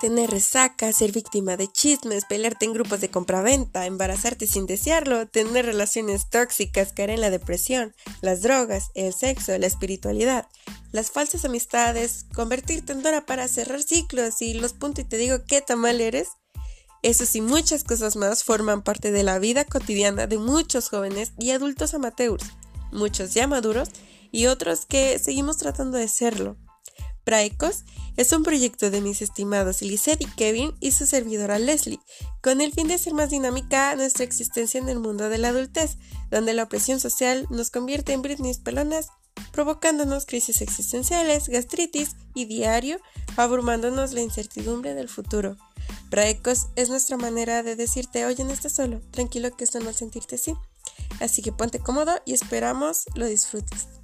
Tener resaca, ser víctima de chismes, pelearte en grupos de compraventa, embarazarte sin desearlo, tener relaciones tóxicas, caer en la depresión, las drogas, el sexo, la espiritualidad, las falsas amistades, convertirte en Dora para cerrar ciclos y los puntos y te digo qué tan mal eres. Eso y muchas cosas más forman parte de la vida cotidiana de muchos jóvenes y adultos amateurs, muchos ya maduros y otros que seguimos tratando de serlo. Praecos es un proyecto de mis estimados Lizette y Kevin y su servidora Leslie, con el fin de hacer más dinámica nuestra existencia en el mundo de la adultez, donde la opresión social nos convierte en Britney pelonas, provocándonos crisis existenciales, gastritis y diario, abrumándonos la incertidumbre del futuro. Praecos es nuestra manera de decirte, oye, no estás solo, tranquilo que esto no sentirte así. Así que ponte cómodo y esperamos lo disfrutes.